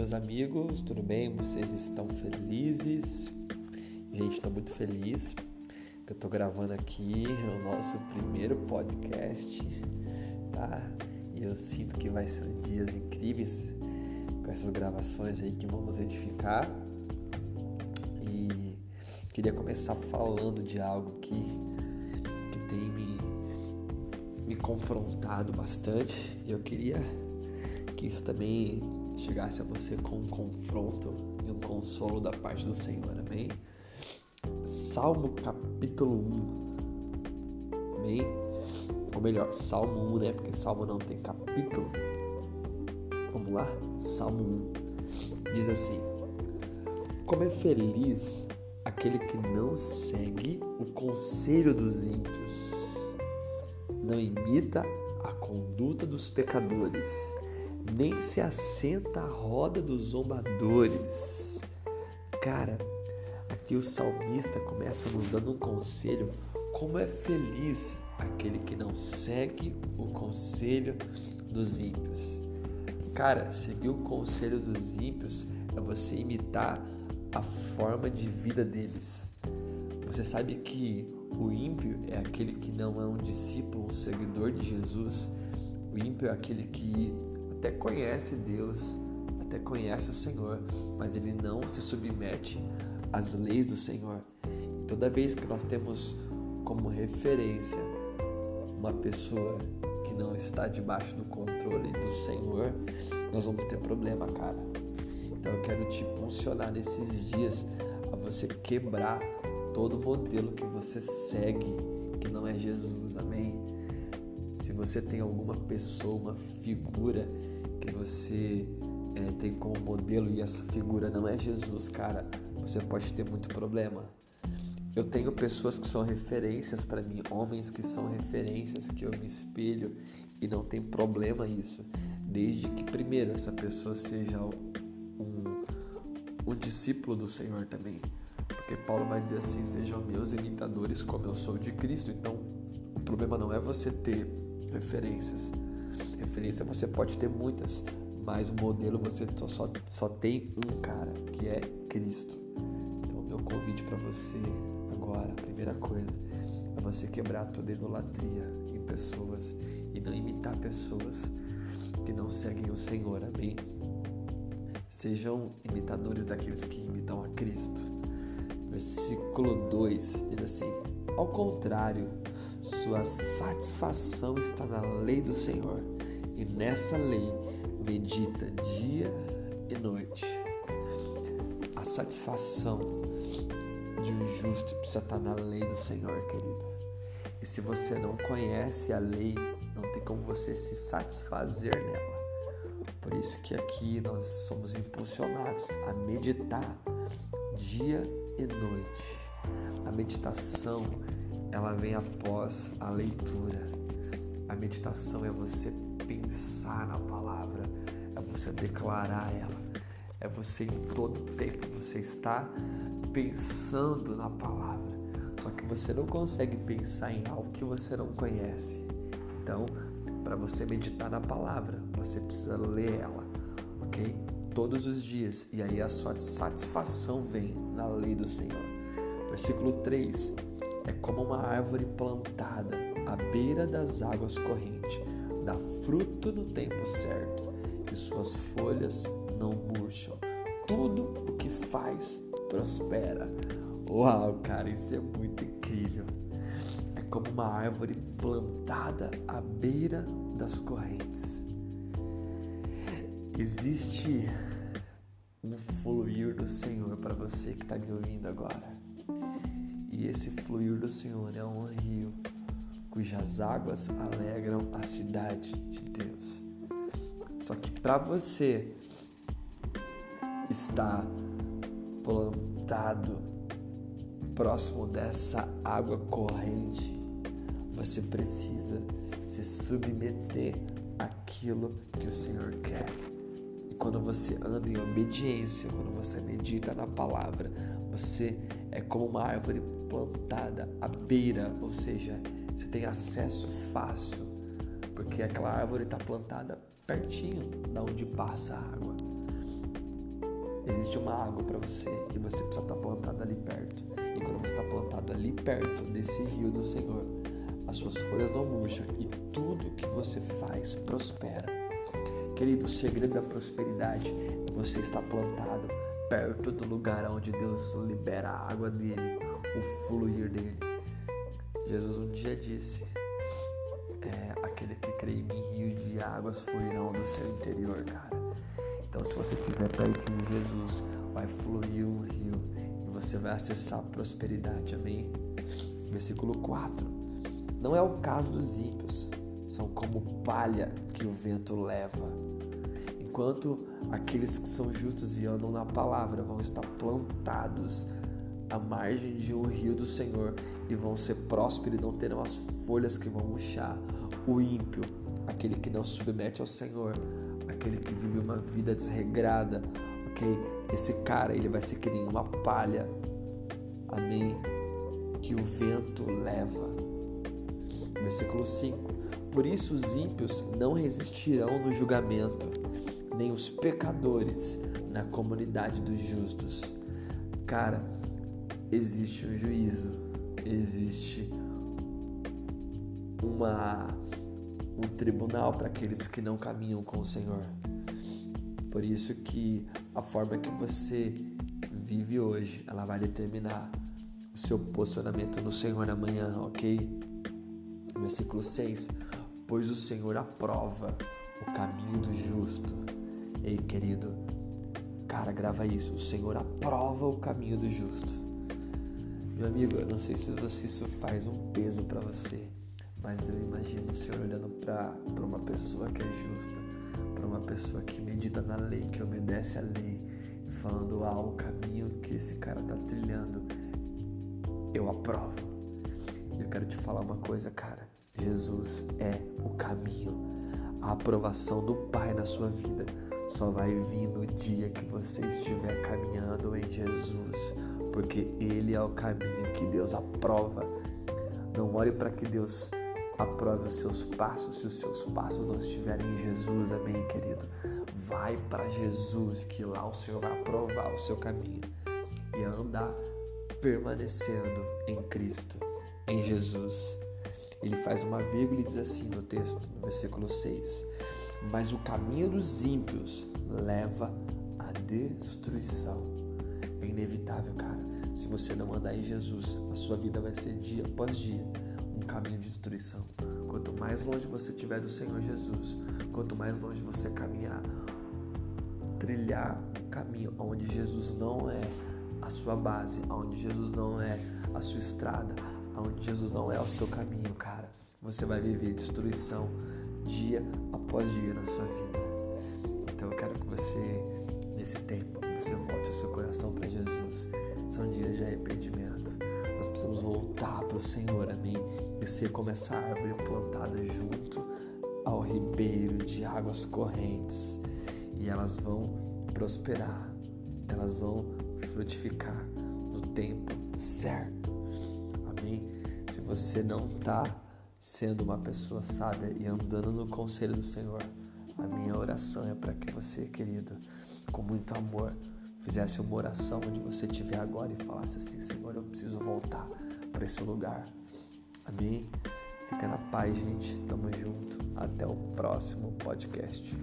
meus amigos, tudo bem? Vocês estão felizes? Gente, estou muito feliz que eu estou gravando aqui o nosso primeiro podcast, tá? E eu sinto que vai ser dias incríveis com essas gravações aí que vamos edificar. E queria começar falando de algo que, que tem me, me confrontado bastante. E eu queria que isso também chegasse a você com um confronto e um consolo da parte do Senhor, amém? Salmo capítulo 1, amém? Ou melhor, Salmo 1, né? Porque Salmo não tem capítulo. Vamos lá? Salmo 1 diz assim: Como é feliz aquele que não segue o conselho dos ímpios, não imita a conduta dos pecadores nem se assenta à roda dos zombadores. Cara, aqui o salmista começa nos dando um conselho: como é feliz aquele que não segue o conselho dos ímpios. Cara, seguir o conselho dos ímpios é você imitar a forma de vida deles. Você sabe que o ímpio é aquele que não é um discípulo, um seguidor de Jesus. O ímpio é aquele que até conhece Deus, até conhece o Senhor, mas ele não se submete às leis do Senhor. E toda vez que nós temos como referência uma pessoa que não está debaixo do controle do Senhor, nós vamos ter problema, cara. Então eu quero te funcionar nesses dias a você quebrar todo modelo que você segue que não é Jesus, amém? Se você tem alguma pessoa, uma figura que você é, tem como modelo e essa figura não é Jesus, cara, você pode ter muito problema. Eu tenho pessoas que são referências para mim, homens que são referências que eu me espelho e não tem problema isso, desde que primeiro essa pessoa seja um, um discípulo do Senhor também. Porque Paulo vai dizer assim: sejam meus imitadores como eu sou de Cristo. Então, o problema não é você ter referências. Referência você pode ter muitas, mas modelo você só, só tem um cara, que é Cristo. Então, meu convite para você agora, a primeira coisa, é você quebrar toda idolatria em pessoas e não imitar pessoas que não seguem o Senhor, amém? Sejam imitadores daqueles que imitam a Cristo. Versículo 2 diz assim: Ao contrário, sua satisfação está na lei do Senhor, e nessa lei medita dia e noite. A satisfação de um justo precisa estar na lei do Senhor, querido. E se você não conhece a lei, não tem como você se satisfazer nela. Por isso que aqui nós somos impulsionados a meditar dia e noite. A meditação ela vem após a leitura. A meditação é você pensar na palavra, é você declarar ela, é você em todo tempo você está pensando na palavra. Só que você não consegue pensar em algo que você não conhece. Então, para você meditar na palavra, você precisa ler ela, ok? Todos os dias. E aí a sua satisfação vem na lei do Senhor. Versículo 3 é como uma árvore plantada à beira das águas correntes, dá fruto no tempo certo e suas folhas não murcham. Tudo o que faz prospera. Uau, cara, isso é muito incrível. É como uma árvore plantada à beira das correntes. Existe um fluir do Senhor para você que está me ouvindo agora. E esse fluir do Senhor é um rio cujas águas alegram a cidade de Deus. Só que para você estar plantado próximo dessa água corrente, você precisa se submeter àquilo que o Senhor quer. E quando você anda em obediência, quando você medita na palavra, você é como uma árvore plantada à beira, ou seja, você tem acesso fácil, porque aquela árvore está plantada pertinho da onde passa a água. existe uma água para você e você precisa estar plantado ali perto. E quando você está plantado ali perto desse rio do Senhor, as suas folhas não murcham e tudo que você faz prospera. Querido, o segredo da prosperidade é você estar plantado perto do lugar onde Deus libera a água dele, o fluir dele. Jesus um dia disse: é, aquele que crê em mim, rios de águas fluirão do seu interior, cara. Então, se você estiver perto de Jesus, vai fluir um rio e você vai acessar a prosperidade, amém? Versículo 4. Não é o caso dos ímpios, são como palha que o vento leva. Enquanto aqueles que são justos e andam na palavra vão estar plantados à margem de um rio do Senhor e vão ser prósperos e não terão as folhas que vão murchar. O ímpio, aquele que não submete ao Senhor, aquele que vive uma vida desregrada, ok? Esse cara, ele vai ser que nem uma palha, amém? Que o vento leva. Versículo 5: Por isso os ímpios não resistirão no julgamento, nem os pecadores na comunidade dos justos. Cara, existe um juízo, existe uma um tribunal para aqueles que não caminham com o Senhor. Por isso que a forma que você vive hoje, ela vai determinar o seu posicionamento no Senhor amanhã, ok? Versículo 6. Pois o Senhor aprova o caminho do justo. Ei, querido, cara, grava isso. O Senhor aprova o caminho do justo. Meu amigo, eu não sei se isso faz um peso para você mas eu imagino o Senhor olhando para uma pessoa que é justa, para uma pessoa que medita na lei, que obedece à lei, falando: ah, o caminho que esse cara está trilhando, eu aprovo. Eu quero te falar uma coisa, cara. Jesus é o caminho. A aprovação do Pai na sua vida só vai vir no dia que você estiver caminhando em Jesus, porque Ele é o caminho que Deus aprova. Não ore para que Deus aprove os seus passos se os seus passos não estiverem em Jesus, amém, querido? Vai para Jesus, que lá o Senhor vai aprovar o seu caminho e andar permanecendo em Cristo, em Jesus. Ele faz uma vírgula e diz assim no texto, no versículo 6: Mas o caminho dos ímpios leva à destruição. É inevitável, cara. Se você não andar em Jesus, a sua vida vai ser dia após dia um caminho de destruição. Quanto mais longe você estiver do Senhor Jesus, quanto mais longe você caminhar, trilhar um caminho onde Jesus não é a sua base, onde Jesus não é a sua estrada, onde Jesus não é o seu caminho, cara, você vai viver destruição dia após dia na sua vida. Então eu quero que você, nesse tempo, você volte o seu coração para Jesus. São dias de arrependimento. Nós precisamos voltar para o Senhor, amém? E ser como essa árvore plantada junto ao ribeiro de águas correntes. E elas vão prosperar, elas vão frutificar no tempo certo, amém? Se você não está sendo uma pessoa sábia e andando no conselho do Senhor, a minha oração é para que você, querido, com muito amor, fizesse uma oração onde você estiver agora e falasse assim: Senhor, eu preciso voltar para esse lugar. Amém? Fica na paz, gente. Tamo junto. Até o próximo podcast.